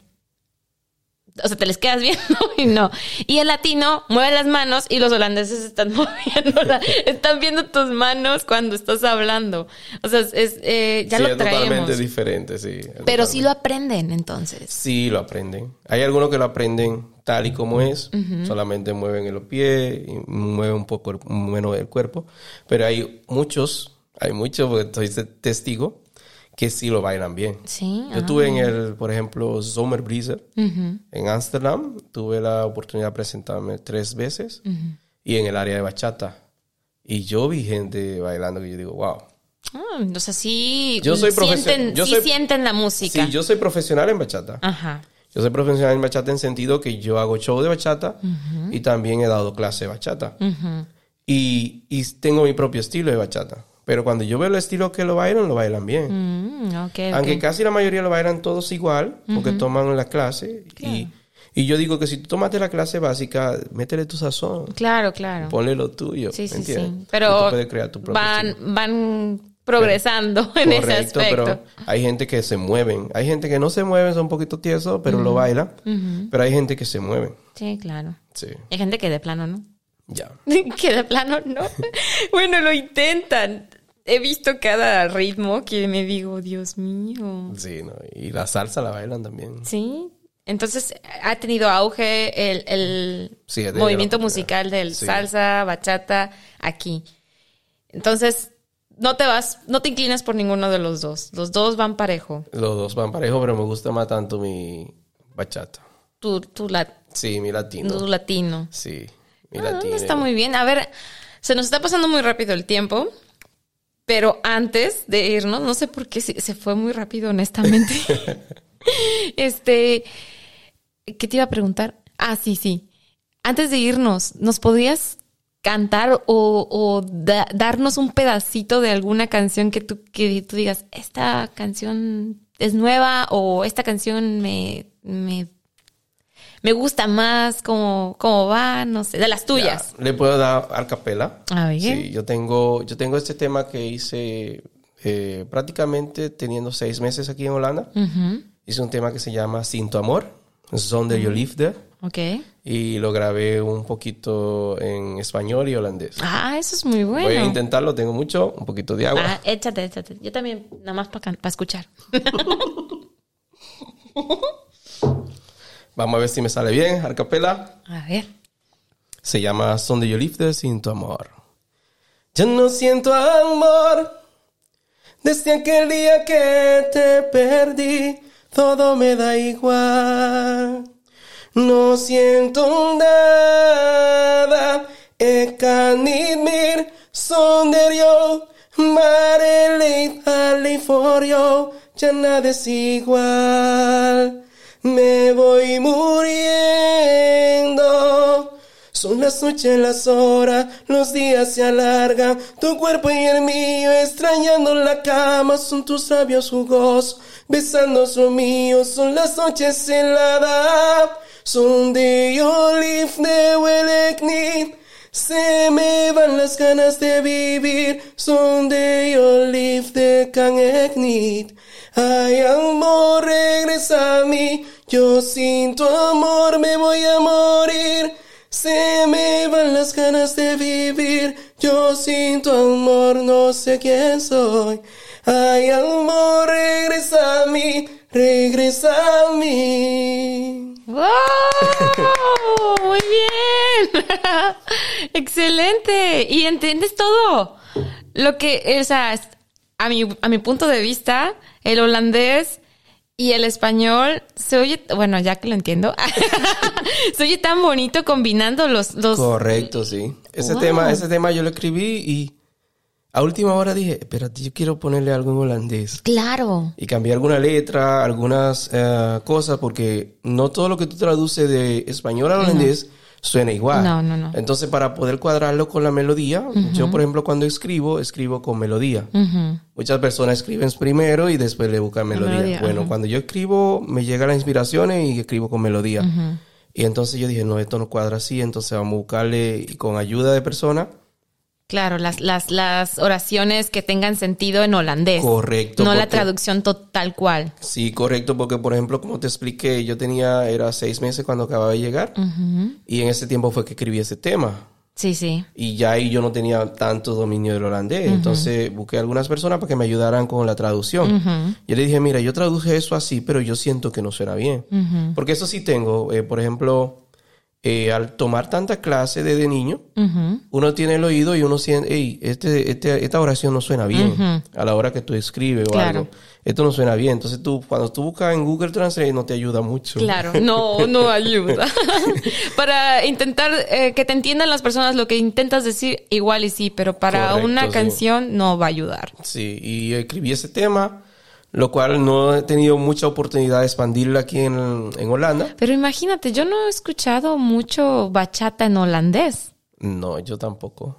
O sea, te les quedas viendo (laughs) y no. Y el latino mueve las manos y los holandeses están (laughs) moviendo, la- están viendo tus manos cuando estás hablando. O sea, es, eh, ya sí, lo es totalmente traemos. diferente, sí. Pero sí lo aprenden entonces. Sí, lo aprenden. Hay algunos que lo aprenden tal y como es, solamente mueven los pies y mueven un poco el- menos el cuerpo, pero hay muchos, hay muchos, porque estoy te- testigo, que sí lo bailan bien. Sí. Yo estuve en el, por ejemplo, Zomer Breezer en Ámsterdam. Tuve la oportunidad de presentarme tres veces y en el área de bachata. Y yo vi gente bailando que yo digo, wow. Ah, o sea, sí, Yo soy sienten, yo sí soy- sienten la música. Sí, yo soy profesional en bachata. Ajá. Yo soy profesional en bachata en sentido que yo hago show de bachata y también he dado clase de bachata. y, y tengo mi propio estilo de bachata. Pero cuando yo veo el estilo que lo bailan, lo bailan bien. Mm. Aunque casi la mayoría lo bailan todos igual, porque toman la clase. Y, y yo digo que si tú tomaste la clase básica, métele tu sazón. Claro, claro. Ponle lo tuyo. Sí, ¿me sí, entiendes? sí. Pero crear tu propio van, estilo. van progresando en ese Correcto, aspecto. pero hay gente que se mueven. Hay gente que no se mueven, son un poquito tiesos, pero lo bailan. Pero hay gente que se mueven. Sí, claro. Sí, Hay gente que de plano no. ya. (laughs) que de plano no. (laughs) bueno, lo intentan. He visto cada ritmo que me digo, Dios mío. Sí, ¿no? Y la salsa la bailan también. Sí. Entonces ha tenido auge el, el Sí, ha tenido movimiento musical del sí. salsa, bachata aquí. Entonces, no te vas, no te inclinas por ninguno de los dos. Los dos van parejo. Los dos van parejo, pero me gusta más tanto mi bachata. Tu, tu, la- Sí, mi latino. tu latino. Sí, mi Ah, latino. está muy bien. A ver, se nos está pasando muy rápido el tiempo. Pero antes de irnos, no sé por qué se, fue muy rápido, honestamente. (laughs) este, ¿qué te iba a preguntar? Ah, sí, sí. Antes de irnos, ¿nos podrías cantar o, o da- darnos un pedacito de alguna canción que tú, que tú digas, esta canción es nueva o esta canción me, me, me gusta más, cómo, cómo va, no sé, de las tuyas. Ya, Le puedo dar al capela. A ver. Sí, yo tengo, yo tengo este tema que hice eh, prácticamente teniendo seis meses aquí en Holanda. Hice un tema que se llama Sin tu amor, Zonder you live there. Ok. Y lo grabé un poquito en español y holandés. Ah, eso es muy bueno. Voy a intentarlo, tengo mucho, un poquito de agua. Ah, échate, échate. Yo también, nada más para escuchar. (laughs) Vamos a ver si me sale bien, a capela. A ver. Se llama Son de There Sin tu amor. Ya no siento amor. Desde aquel día que te perdí, todo me da igual. No siento nada. Jag kan inte mer sonder jag. Marelit aldrig får jag. Ya nada es igual. Me voy muriendo. Son las noches, las horas, los días se alargan, tu cuerpo y el mío extrañando la cama, son tus labios jugosos, besando lo mío, son las noches heladas, son de yo live de huele se me van las ganas de vivir, son de yo live de eknit. Ay, amor, regresa a mí, yo sin tu amor me voy a morir. Se me van las ganas de vivir, yo sin tu amor no sé quién soy. Ay, amor, regresa a mí, regresa a mí. ¡Wow! (laughs) Muy bien. (laughs) Excelente. Y entiendes todo. Lo que, o sea, a mi, a mi punto de vista, el holandés y el español se oye, bueno, ya que lo entiendo, (laughs) se oye tan bonito combinando los, los, Correcto, sí. Ese Wow. tema, ese tema yo lo escribí y a última hora dije, espérate, yo quiero ponerle algo en holandés. claro. Y cambié alguna letra, algunas eh, cosas, porque no todo lo que tú traduces de español a holandés suena igual. No, no, no. Entonces, para poder cuadrarlo con la melodía, yo, por ejemplo, cuando escribo, escribo con melodía. Muchas personas escriben primero y después le buscan melodía. melodía, bueno, cuando yo escribo, me llega la inspiración y escribo con melodía. Y entonces yo dije, no, esto no cuadra así, entonces vamos a buscarle y con ayuda de personas. Claro, las, las, las oraciones que tengan sentido en holandés. Correcto, No la traducción total cual. Sí, correcto, porque por ejemplo, como te expliqué, yo tenía, era seis meses cuando acababa de llegar y en ese tiempo fue que escribí ese tema. Sí, sí. Y ya ahí yo no tenía tanto dominio del holandés. Entonces busqué algunas personas para que me ayudaran con la traducción. Yo le dije, mira, yo traduje eso así, pero yo siento que no suena bien. Porque eso sí tengo. eh, por ejemplo, eh, al tomar tanta clase desde niño, uno tiene el oído y uno siente, hey, este, este, esta oración no suena bien a la hora que tú escribes o algo. Esto no suena bien. Entonces tú, cuando tú buscas en Google Translate, no te ayuda mucho. Claro, (laughs) no, no ayuda. (laughs) para intentar eh, que te entiendan las personas lo que intentas decir, igual y sí, pero para una canción no va a ayudar. Sí, y escribí ese tema lo cual no he tenido mucha oportunidad de expandirlo aquí en, en, Holanda. Pero imagínate, yo no he escuchado mucho bachata en holandés. No, yo tampoco.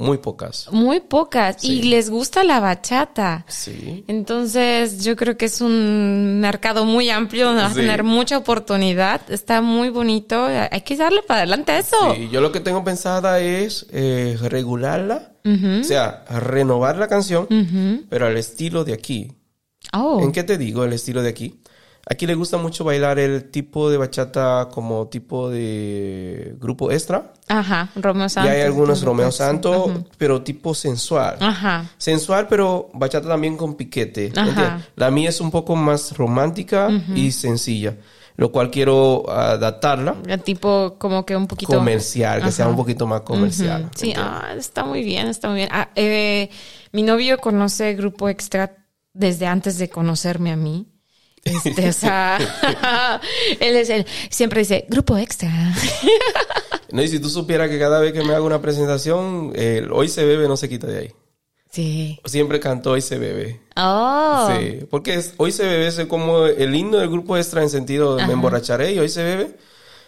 Muy pocas. Muy pocas. Y les gusta la bachata. Sí. Entonces, yo creo que es un mercado muy amplio donde vas a tener mucha oportunidad. Está muy bonito. Hay que darle para adelante a eso. Sí, yo lo que tengo pensada es eh, regularla. O sea, renovar la canción, pero al estilo de aquí. Oh. ¿En qué te digo el estilo de aquí? Aquí le gusta mucho bailar el tipo de bachata como tipo de grupo extra. Ajá, Romeo Santos. Y hay algunos Romeo Santos, pero tipo sensual. Ajá. Sensual, pero bachata también con piquete. Ajá. La mía es un poco más romántica y sencilla lo cual quiero adaptarla. Tipo como que un poquito... Comercial, que sea un poquito más comercial. Sí, ah, está muy bien, está muy bien. Ah, eh, mi novio conoce Grupo Extra desde antes de conocerme a mí. Este, o sea, (laughs) él es el, siempre dice, grupo extra. (laughs) no, y si tú supieras que cada vez que me hago una presentación, el hoy se bebe no se quita de ahí. Sí. Siempre canto Hoy se bebe. Oh. Sí, porque Hoy se bebe es como el himno del grupo extra en sentido de me emborracharé y Hoy se bebe.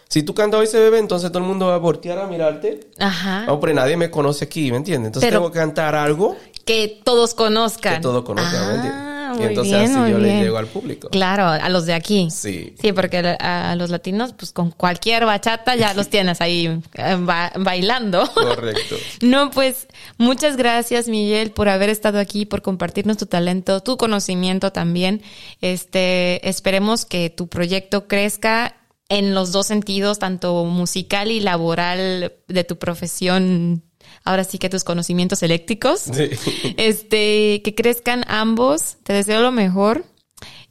Si tú cantas Hoy se bebe, entonces todo el mundo va a voltear a mirarte. Ajá. No, pero nadie me conoce aquí, ¿me entiendes? Entonces tengo que cantar algo que todos conozcan. Que todos conozcan, ah, Y entonces así yo le llego al público. Claro, a los de aquí. Sí. Sí, porque a los latinos, pues con cualquier bachata ya los tienes ahí eh, bailando. Correcto. (laughs) no, pues muchas gracias, Miguel, por haber estado aquí, por compartirnos tu talento, tu conocimiento también. Este, esperemos que tu proyecto crezca en los dos sentidos, tanto musical y laboral de tu profesión ahora sí que tus conocimientos eléctricos. (laughs) Este, que crezcan ambos. Te deseo lo mejor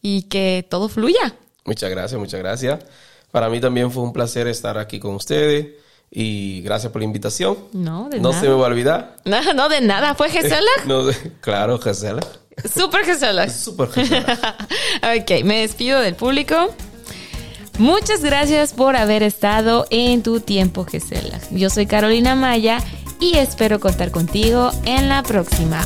y que todo fluya. Muchas gracias, muchas gracias. Para mí también fue un placer estar aquí con ustedes y gracias por la invitación. No, de nada. No se me va a olvidar. (laughs) No, no de nada. ¿Fue Gesela? (laughs) no, claro, Gesela. Super Gesela. Super Gesela. ok, me despido del público. Muchas gracias por haber estado en tu tiempo, Gesela. Yo soy Carolina Maya y espero contar contigo en la próxima.